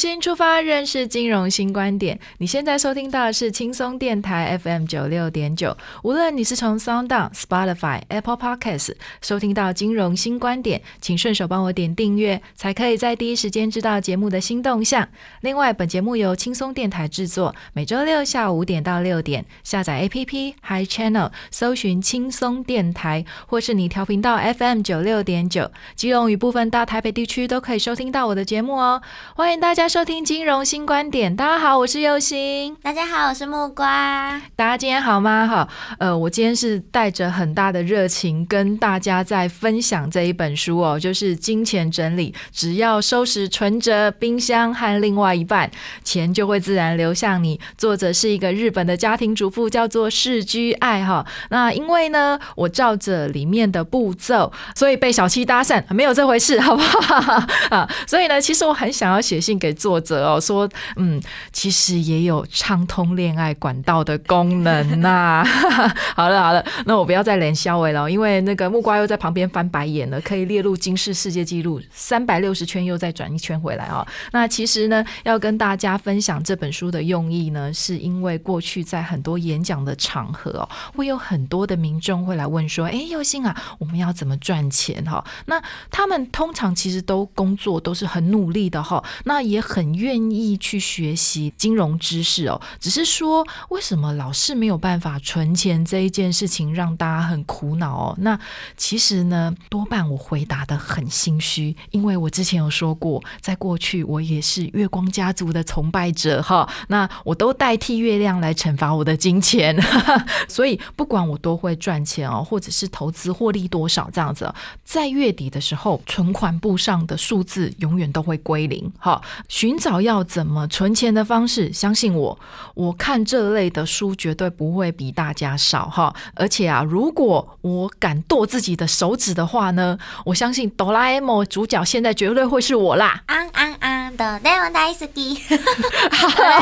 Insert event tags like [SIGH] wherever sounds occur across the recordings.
新出发，认识金融新观点。你现在收听到的是轻松电台 FM 九六点九。无论你是从 Sound、Spotify、Apple Podcasts 收听到金融新观点，请顺手帮我点订阅，才可以在第一时间知道节目的新动向。另外，本节目由轻松电台制作，每周六下午五点到六点，下载 APP Hi Channel，搜寻轻松电台，或是你调频道 FM 九六点九，基隆与部分大台北地区都可以收听到我的节目哦。欢迎。大家收听金融新观点。大家好，我是佑星。大家好，我是木瓜。大家今天好吗？哈，呃，我今天是带着很大的热情跟大家在分享这一本书哦，就是《金钱整理》，只要收拾存折、冰箱和另外一半，钱就会自然流向你。作者是一个日本的家庭主妇，叫做世居爱哈。那因为呢，我照着里面的步骤，所以被小七搭讪，没有这回事，好不好？啊，所以呢，其实我很想要写信。给作者哦，说嗯，其实也有畅通恋爱管道的功能呐。[LAUGHS] 好了好了，那我不要再连消尾了，因为那个木瓜又在旁边翻白眼了。可以列入金世世界纪录，三百六十圈又再转一圈回来哦。那其实呢，要跟大家分享这本书的用意呢，是因为过去在很多演讲的场合哦，会有很多的民众会来问说：“哎，佑星啊，我们要怎么赚钱？”哈，那他们通常其实都工作都是很努力的哈，那。也很愿意去学习金融知识哦，只是说为什么老是没有办法存钱这一件事情让大家很苦恼哦。那其实呢，多半我回答的很心虚，因为我之前有说过，在过去我也是月光家族的崇拜者哈。那我都代替月亮来惩罚我的金钱，[LAUGHS] 所以不管我多会赚钱哦，或者是投资获利多少这样子，在月底的时候，存款簿上的数字永远都会归零哈。寻找要怎么存钱的方式，相信我，我看这类的书绝对不会比大家少哈。而且啊，如果我敢剁自己的手指的话呢，我相信哆啦 A 梦主角现在绝对会是我啦。安安安的那么大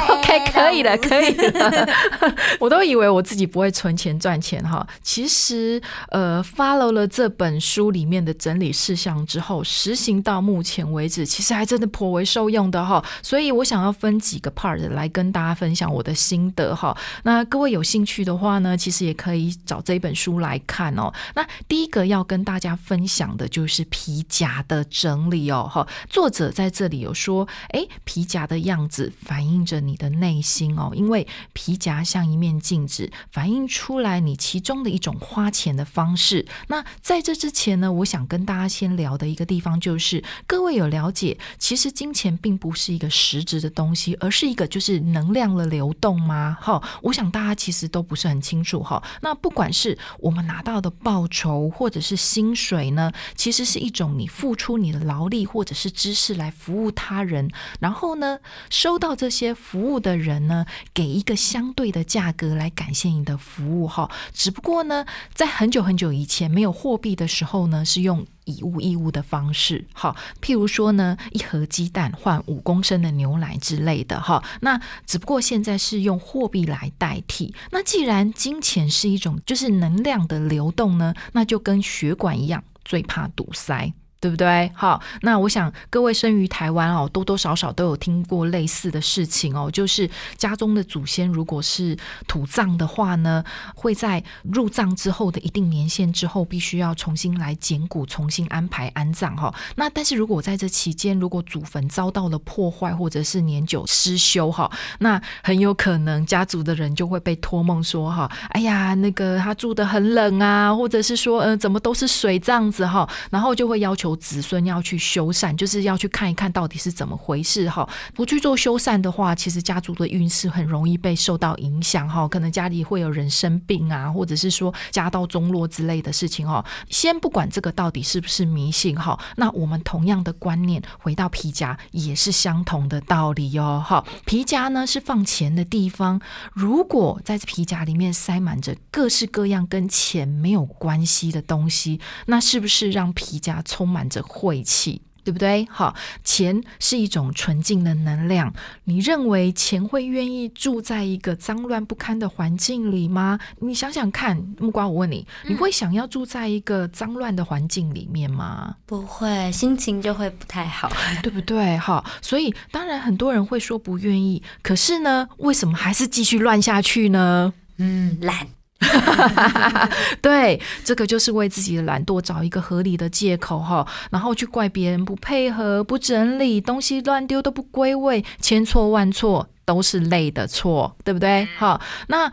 OK，[LAUGHS] 可以了，可以了。[LAUGHS] 我都以为我自己不会存钱赚钱哈，其实呃，follow 了这本书里面的整理事项之后，实行到目前为止，其实还真的颇为受用。的哈，所以我想要分几个 part 来跟大家分享我的心得哈。那各位有兴趣的话呢，其实也可以找这本书来看哦。那第一个要跟大家分享的就是皮夹的整理哦哈。作者在这里有说，哎，皮夹的样子反映着你的内心哦，因为皮夹像一面镜子，反映出来你其中的一种花钱的方式。那在这之前呢，我想跟大家先聊的一个地方就是，各位有了解，其实金钱并不不是一个实质的东西，而是一个就是能量的流动吗？哈，我想大家其实都不是很清楚哈。那不管是我们拿到的报酬或者是薪水呢，其实是一种你付出你的劳力或者是知识来服务他人，然后呢，收到这些服务的人呢，给一个相对的价格来感谢你的服务哈。只不过呢，在很久很久以前没有货币的时候呢，是用。以物易物的方式，好，譬如说呢，一盒鸡蛋换五公升的牛奶之类的，哈，那只不过现在是用货币来代替。那既然金钱是一种就是能量的流动呢，那就跟血管一样，最怕堵塞。对不对？好，那我想各位生于台湾哦，多多少少都有听过类似的事情哦，就是家中的祖先如果是土葬的话呢，会在入葬之后的一定年限之后，必须要重新来捡骨，重新安排安葬哈。那但是如果在这期间，如果祖坟遭到了破坏或者是年久失修哈，那很有可能家族的人就会被托梦说哈，哎呀，那个他住的很冷啊，或者是说，呃，怎么都是水这样子哈，然后就会要求。子孙要去修缮，就是要去看一看到底是怎么回事哈。不去做修缮的话，其实家族的运势很容易被受到影响哈。可能家里会有人生病啊，或者是说家道中落之类的事情哈。先不管这个到底是不是迷信哈，那我们同样的观念回到皮夹也是相同的道理哦哈。皮夹呢是放钱的地方，如果在皮夹里面塞满着各式各样跟钱没有关系的东西，那是不是让皮夹充满？满着晦气，对不对？好，钱是一种纯净的能量。你认为钱会愿意住在一个脏乱不堪的环境里吗？你想想看，木瓜，我问你，你会想要住在一个脏乱的环境里面吗？不会，心情就会不太好，[LAUGHS] 对不对？好，所以当然很多人会说不愿意，可是呢，为什么还是继续乱下去呢？嗯，懒。[LAUGHS] 对，这个就是为自己的懒惰找一个合理的借口哈，然后去怪别人不配合、不整理东西、乱丢都不归位，千错万错都是累的错，对不对？好，那。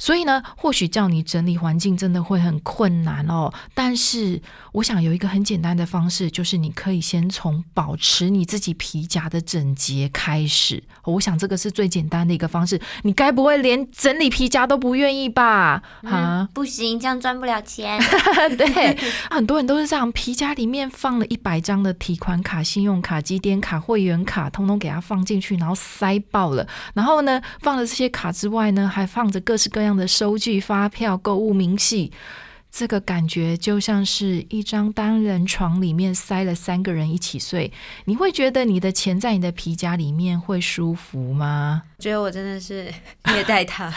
所以呢，或许叫你整理环境真的会很困难哦。但是，我想有一个很简单的方式，就是你可以先从保持你自己皮夹的整洁开始。我想这个是最简单的一个方式。你该不会连整理皮夹都不愿意吧？啊，不行，这样赚不了钱。[LAUGHS] 对，很多人都是这样，皮夹里面放了一百张的提款卡、信用卡、积点卡、会员卡，通通给它放进去，然后塞爆了。然后呢，放了这些卡之外呢，还放着各式各样。的收据、发票、购物明细。这个感觉就像是一张单人床里面塞了三个人一起睡，你会觉得你的钱在你的皮夹里面会舒服吗？觉得我真的是 [LAUGHS] 虐待他，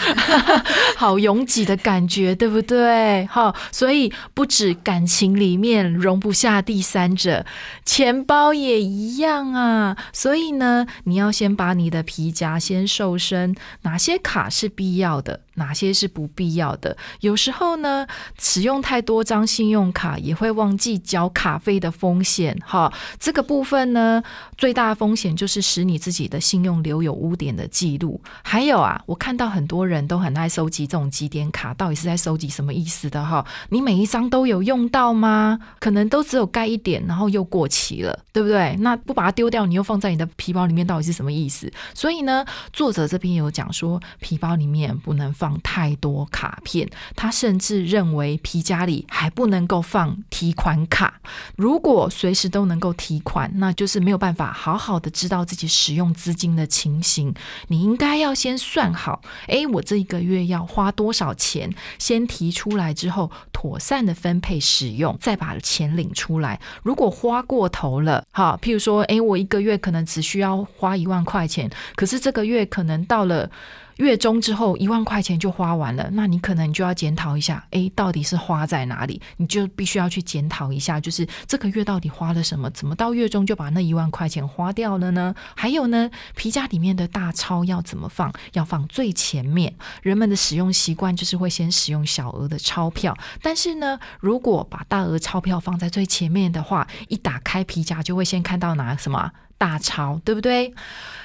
好拥挤的感觉，对不对？好，所以不止感情里面容不下第三者，钱包也一样啊。所以呢，你要先把你的皮夹先瘦身，哪些卡是必要的，哪些是不必要的。有时候呢，使用太多张信用卡也会忘记缴卡费的风险。哈，这个部分呢，最大风险就是使你自己的信用留有污点的记。录还有啊，我看到很多人都很爱收集这种几点卡，到底是在收集什么意思的哈？你每一张都有用到吗？可能都只有盖一点，然后又过期了，对不对？那不把它丢掉，你又放在你的皮包里面，到底是什么意思？所以呢，作者这边有讲说，皮包里面不能放太多卡片，他甚至认为皮夹里还不能够放提款卡。如果随时都能够提款，那就是没有办法好好的知道自己使用资金的情形。你。应该要先算好，诶，我这一个月要花多少钱？先提出来之后，妥善的分配使用，再把钱领出来。如果花过头了，哈，譬如说，诶，我一个月可能只需要花一万块钱，可是这个月可能到了。月中之后一万块钱就花完了，那你可能就要检讨一下，诶，到底是花在哪里？你就必须要去检讨一下，就是这个月到底花了什么？怎么到月中就把那一万块钱花掉了呢？还有呢，皮夹里面的大钞要怎么放？要放最前面。人们的使用习惯就是会先使用小额的钞票，但是呢，如果把大额钞票放在最前面的话，一打开皮夹就会先看到拿什么？大钞对不对？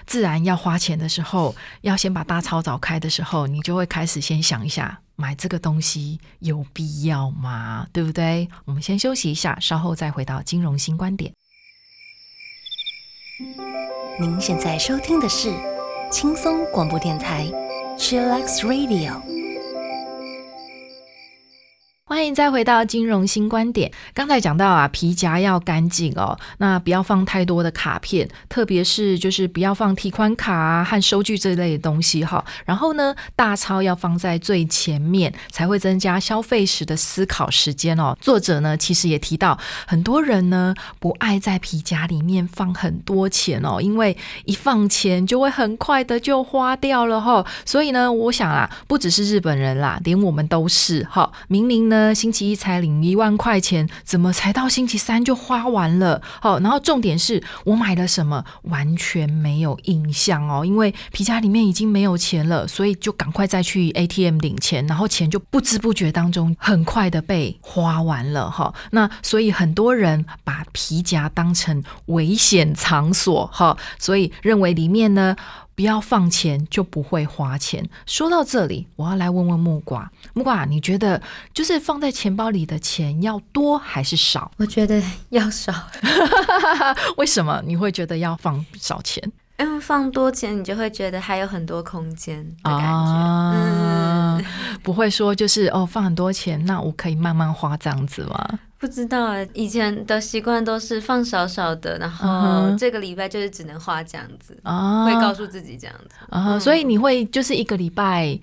自然要花钱的时候，要先把大钞找开的时候，你就会开始先想一下，买这个东西有必要吗？对不对？我们先休息一下，稍后再回到金融新观点。您现在收听的是轻松广播电台，Chillax Radio。欢迎再回到金融新观点。刚才讲到啊，皮夹要干净哦，那不要放太多的卡片，特别是就是不要放提款卡啊和收据这类的东西哈。然后呢，大钞要放在最前面，才会增加消费时的思考时间哦。作者呢，其实也提到，很多人呢不爱在皮夹里面放很多钱哦，因为一放钱就会很快的就花掉了哈。所以呢，我想啊，不只是日本人啦，连我们都是哈。明明呢。星期一才领一万块钱，怎么才到星期三就花完了？好，然后重点是我买了什么，完全没有印象哦，因为皮夹里面已经没有钱了，所以就赶快再去 ATM 领钱，然后钱就不知不觉当中很快的被花完了哈。那所以很多人把皮夹当成危险场所哈，所以认为里面呢。不要放钱就不会花钱。说到这里，我要来问问木瓜，木瓜，你觉得就是放在钱包里的钱要多还是少？我觉得要少，[LAUGHS] 为什么你会觉得要放少钱？因为放多钱，你就会觉得还有很多空间的感觉。啊嗯，不会说就是哦，放很多钱，那我可以慢慢花这样子吗？不知道啊，以前的习惯都是放少少的，然嗯后哼这个礼拜就是只能花这样子，啊，会告诉自己这样子。啊，所以你会就是一个礼拜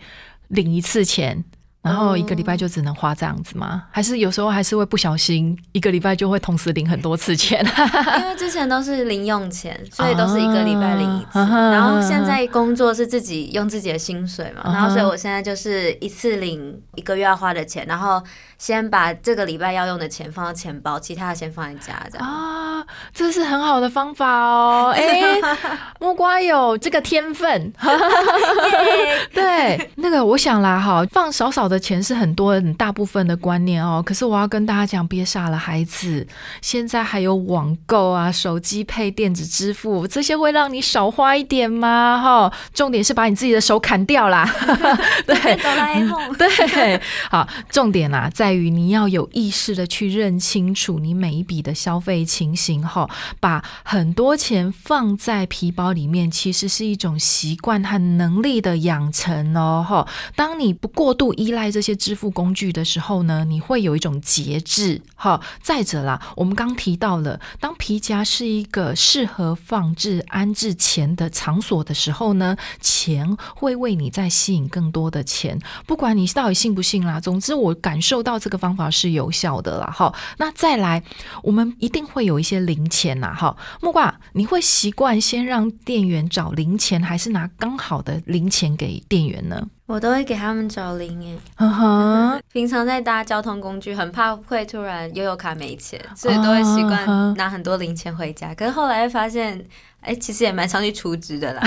领一次钱，然后一个礼拜就只能花这样子吗？还是有时候还是会不小心一个礼拜就会同时领很多次钱？[LAUGHS] 因为之前都是零用钱，所以都是一个礼拜领一次。啊然后现在工作是自己用自己的薪水嘛，啊然后所以我现在就是一次领一个月要花的钱，然后先把这个礼拜要用的钱放到钱包，其他的先放在家这样。啊，这是很好的方法哦！哎、[LAUGHS] 木瓜有这个天分，[LAUGHS] 对，那个我想啦，哈，放少少的钱是很多很大部分的观念哦。可是我要跟大家讲，别傻了，孩子，现在还有网购啊、手机配电子支付，这些会让你少花一点吗？哈，重点是把你自己的手砍掉啦。[LAUGHS] 对，哆啦 A 梦，对，好，重点啊，在于你要有意识的去认清楚你每一笔的消费情形哈，把很多钱放在皮包里面，其实是一种习惯和能力的养成哦哈。当你不过度依赖这些支付工具的时候呢，你会有一种节制哈。再者啦，我们刚提到了，当皮夹是一个适合放置安置钱的场所的时候呢，钱会为你再吸引更多的钱。不管你到底信不信啦，总之我感受到这个方法是有效的啦。哈，那再来，我们一定会有一些零钱呐。哈，木瓜，你会习惯先让店员找零钱，还是拿刚好的零钱给店员呢？我都会给他们找零诶。[LAUGHS] 平常在搭交通工具，很怕会突然悠游卡没钱，所以都会习惯拿很多零钱回家。可是后来发现，哎、其实也蛮常去储值的啦，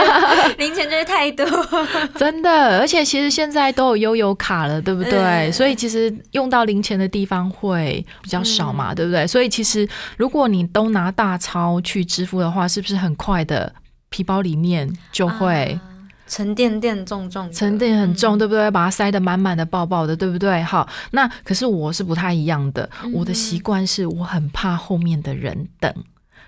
[LAUGHS] 零钱就是太多。[LAUGHS] 真的，而且其实现在都有悠游卡了，对不对？嗯所以其实用到零钱的地方会比较少嘛，对不对？所以其实如果你都拿大钞去支付的话，是不是很快的皮包里面就会？啊沉甸甸重重，沉淀很重，嗯对不对？把它塞得满满的、爆爆的，对不对？好，那可是我是不太一样的，嗯我的习惯是我很怕后面的人等。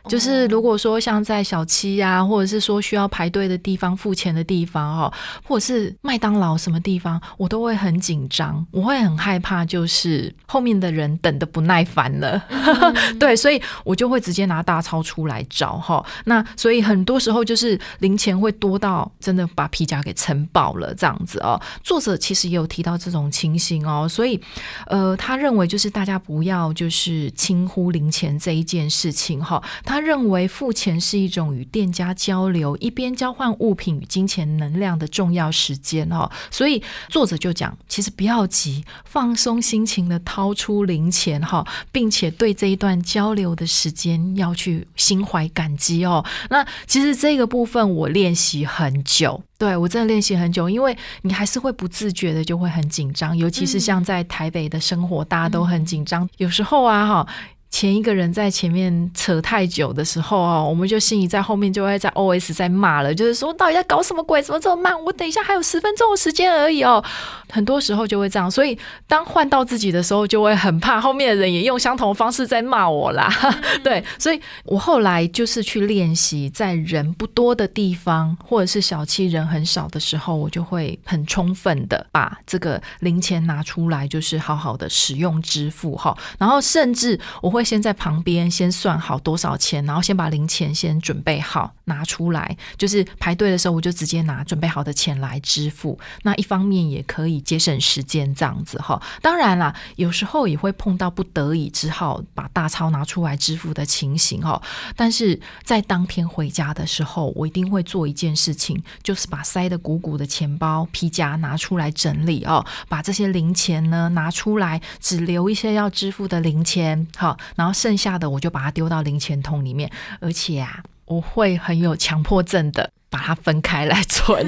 就是哦如果说像在小七呀、或者是说需要排队的地方、付钱的地方哦，或者是麦当劳什么地方，我都会很紧张，我会很害怕，就是后面的人等的不耐烦了。[LAUGHS] 对，所以我就会直接拿大钞出来找哈。那所以很多时候就是零钱会多到真的把皮夹给撑爆了这样子哦。作者其实也有提到这种情形哦，所以呃，他认为就是大家不要就是轻忽零钱这一件事情哈。他认为付钱是一种与店家交流，一边交换物品与金钱能量的重要时间哦。所以作者就讲，其实不要急，放松心情的掏出零钱哈，并且对这一段交流的时间要去心怀感激哦。那其实这个部分我练习很久。对我真的练习很久，因为你还是会不自觉的就会很紧张，尤其是像在台北的生活，大家都很紧张。有时候啊，哈。前一个人在前面扯太久的时候啊，我们就心里在后面就会在 OS 在骂了，就是说到底在搞什么鬼？怎么这么慢？我等一下还有十分钟的时间而已哦。很多时候就会这样，所以当换到自己的时候，就会很怕后面的人也用相同的方式在骂我啦。[LAUGHS] 对，所以我后来就是去练习，在人不多的地方，或者是小七人很少的时候，我就会很充分的把这个零钱拿出来，就是好好的使用支付哈。然后甚至我会先在旁边先算好多少钱，然后先把零钱先准备好拿出来，就是排队的时候我就直接拿准备好的钱来支付。那一方面也可以节省时间这样子哈。当然啦，有时候也会碰到不得已只好把大钞拿出来支付的情形哈。但是在当天回家的时候，我一定会做一件事情，就是把塞得鼓鼓的钱包、皮夹拿出来整理哦，把这些零钱呢拿出来，只留一些要支付的零钱，好，然后剩下的我就把它丢到零钱桶里面，而且啊，我会很有强迫症的。把它分开来存，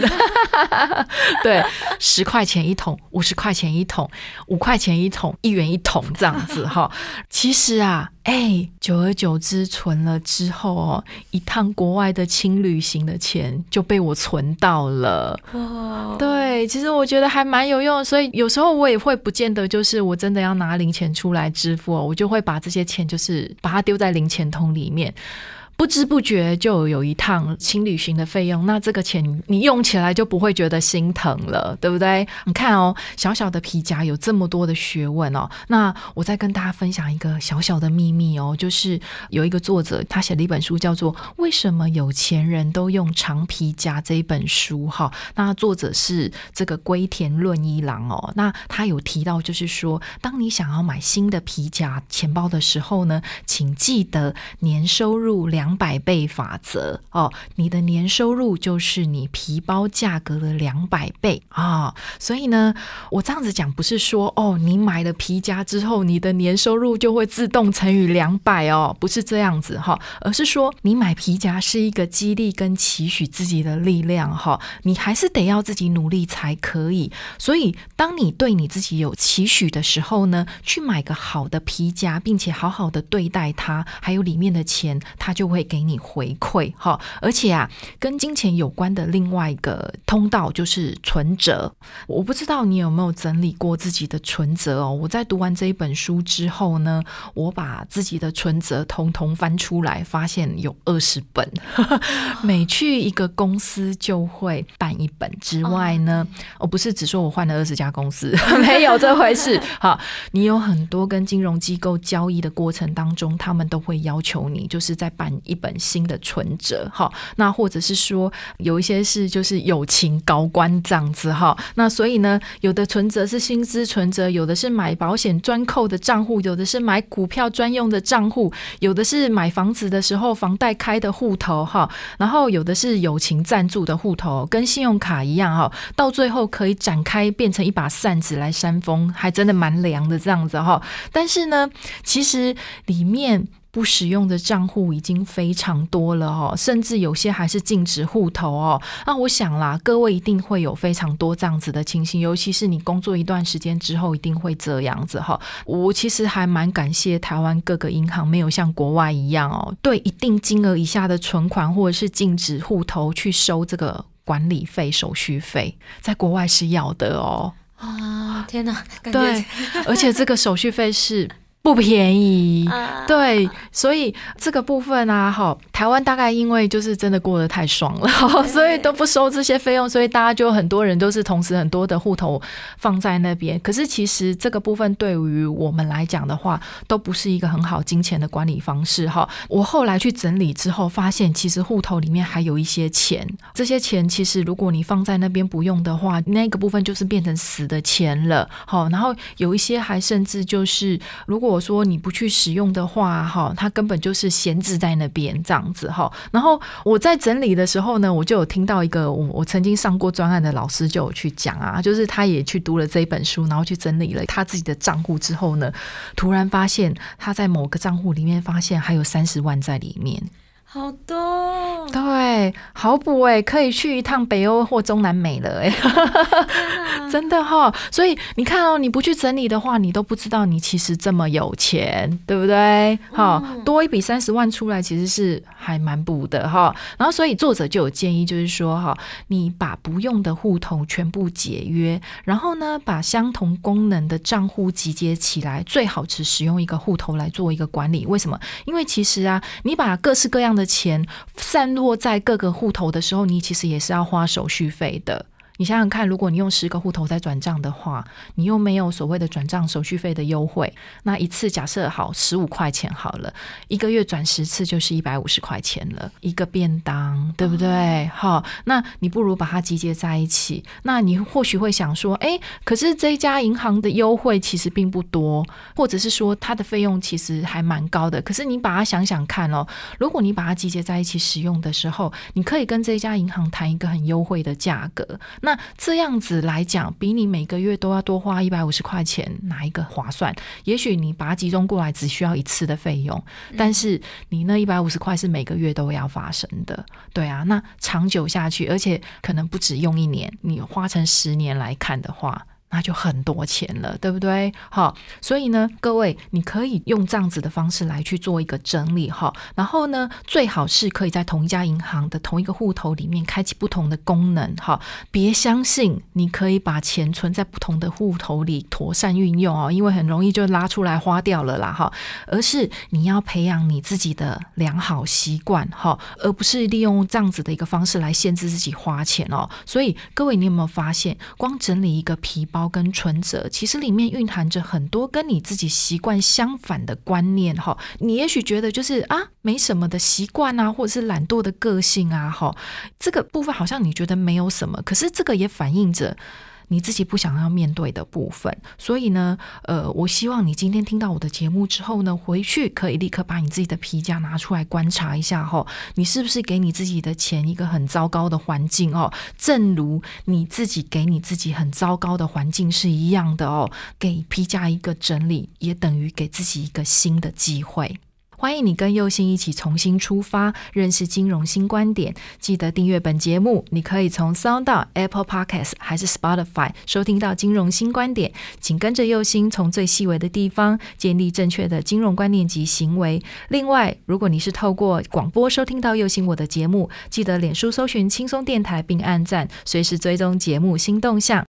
[LAUGHS] 对，十块钱一桶，五十块钱一桶，五块钱一桶，一元一桶这样子哈。其实啊，哎，久而久之存了之后哦，一趟国外的轻旅行的钱就被我存到了。哇，对，其实我觉得还蛮有用，所以有时候我也会不见得就是我真的要拿零钱出来支付，我就会把这些钱就是把它丢在零钱桶里面。不知不觉就有一趟轻旅行的费用，那这个钱你用起来就不会觉得心疼了，对不对？你看哦，小小的皮夹有这么多的学问哦。那我再跟大家分享一个小小的秘密哦，就是有一个作者他写了一本书，叫做《为什么有钱人都用长皮夹》这一本书哈。那作者是这个龟田润一郎哦。那他有提到，就是说，当你想要买新的皮夹钱包的时候呢，请记得年收入两。两百倍法则哦，你的年收入就是你皮包价格的两百倍啊！所以呢，我这样子讲不是说哦，你买了皮夹之后，你的年收入就会自动乘以两百哦，不是这样子哈，而是说你买皮夹是一个激励跟期许自己的力量哈，你还是得要自己努力才可以。所以，当你对你自己有期许的时候呢，去买个好的皮夹，并且好好的对待它，还有里面的钱，它就会。会给你回馈哈，而且啊，跟金钱有关的另外一个通道就是存折。我不知道你有没有整理过自己的存折哦。我在读完这一本书之后呢，我把自己的存折通通翻出来，发现有二十本。[LAUGHS] 每去一个公司就会办一本之外呢，我不是只说我换了二十家公司，[LAUGHS] 没有这回事。好，你有很多跟金融机构交易的过程当中，他们都会要求你就是在办。一本新的存折，哈，那或者是说有一些是就是友情高官这样子，哈，那所以呢，有的存折是薪资存折，有的是买保险专扣的账户，有的是买股票专用的账户，有的是买房子的时候房贷开的户头，哈，然后有的是友情赞助的户头，跟信用卡一样，哈，到最后可以展开变成一把扇子来扇风，还真的蛮凉的这样子，哈，但是呢，其实里面。不使用的账户已经非常多了哦，甚至有些还是禁止户头哦。那我想啦，各位一定会有非常多这样子的情形，尤其是你工作一段时间之后，一定会这样子哈。我其实还蛮感谢台湾各个银行没有像国外一样哦，对一定金额以下的存款或者是禁止户头去收这个管理费、手续费，在国外是要的哦。啊，天哪！对，而且这个手续费是。不便宜，对，所以这个部分啊，哈，台湾大概因为就是真的过得太爽了，[LAUGHS] 所以都不收这些费用，所以大家就很多人都是同时很多的户头放在那边。可是其实这个部分对于我们来讲的话，都不是一个很好金钱的管理方式，哈。我后来去整理之后，发现其实户头里面还有一些钱，这些钱其实如果你放在那边不用的话，那个部分就是变成死的钱了，好，然后有一些还甚至就是如果。我说你不去使用的话，哈，它根本就是闲置在那边这样子哈。然后我在整理的时候呢，我就有听到一个我我曾经上过专案的老师就有去讲啊，就是他也去读了这一本书，然后去整理了他自己的账户之后呢，突然发现他在某个账户里面发现还有三十万在里面。好多对，好补哎，可以去一趟北欧或中南美了哎，[LAUGHS] 真的哈。所以你看哦，你不去整理的话，你都不知道你其实这么有钱，对不对？哈，多一笔三十万出来，其实是还蛮补的哈。然后，所以作者就有建议，就是说哈，你把不用的户头全部解约，然后呢，把相同功能的账户集结起来，最好只使用一个户头来做一个管理。为什么？因为其实啊，你把各式各样的钱散落在各个户头的时候，你其实也是要花手续费的。你想想看，如果你用十个户头在转账的话，你又没有所谓的转账手续费的优惠，那一次假设好十五块钱好了，一个月转十次就是一百五十块钱了，一个便当，对不对？好，那你不如把它集结在一起。那你或许会想说，哎，可是这一家银行的优惠其实并不多，或者是说它的费用其实还蛮高的。可是你把它想想看哦，如果你把它集结在一起使用的时候，你可以跟这家银行谈一个很优惠的价格。那这样子来讲，比你每个月都要多花一百五十块钱，哪一个划算？也许你把它集中过来，只需要一次的费用，但是你那一百五十块是每个月都要发生的，对啊。那长久下去，而且可能不止用一年，你花成十年来看的话。那就很多钱了，对不对？好，所以呢，各位，你可以用这样子的方式来去做一个整理哈。然后呢，最好是可以在同一家银行的同一个户头里面开启不同的功能哈。别相信你可以把钱存在不同的户头里妥善运用哦，因为很容易就拉出来花掉了啦哈。而是你要培养你自己的良好习惯哈，而不是利用这样子的一个方式来限制自己花钱哦。所以各位，你有没有发现，光整理一个皮包？跟存折，其实里面蕴含着很多跟你自己习惯相反的观念哈。你也许觉得就是啊，没什么的习惯啊，或者是懒惰的个性啊，哈，这个部分好像你觉得没有什么，可是这个也反映着。你自己不想要面对的部分，所以呢，呃，我希望你今天听到我的节目之后呢，回去可以立刻把你自己的皮夹拿出来观察一下哈，你是不是给你自己的钱一个很糟糕的环境哦？正如你自己给你自己很糟糕的环境是一样的哦，给皮夹一个整理，也等于给自己一个新的机会。欢迎你跟右星一起重新出发，认识金融新观点。记得订阅本节目，你可以从 Sound、Apple Podcasts 还是 Spotify 收听到金融新观点。请跟着右星，从最细微的地方建立正确的金融观念及行为。另外，如果你是透过广播收听到右星我的节目，记得脸书搜寻轻松电台并按赞，随时追踪节目新动向。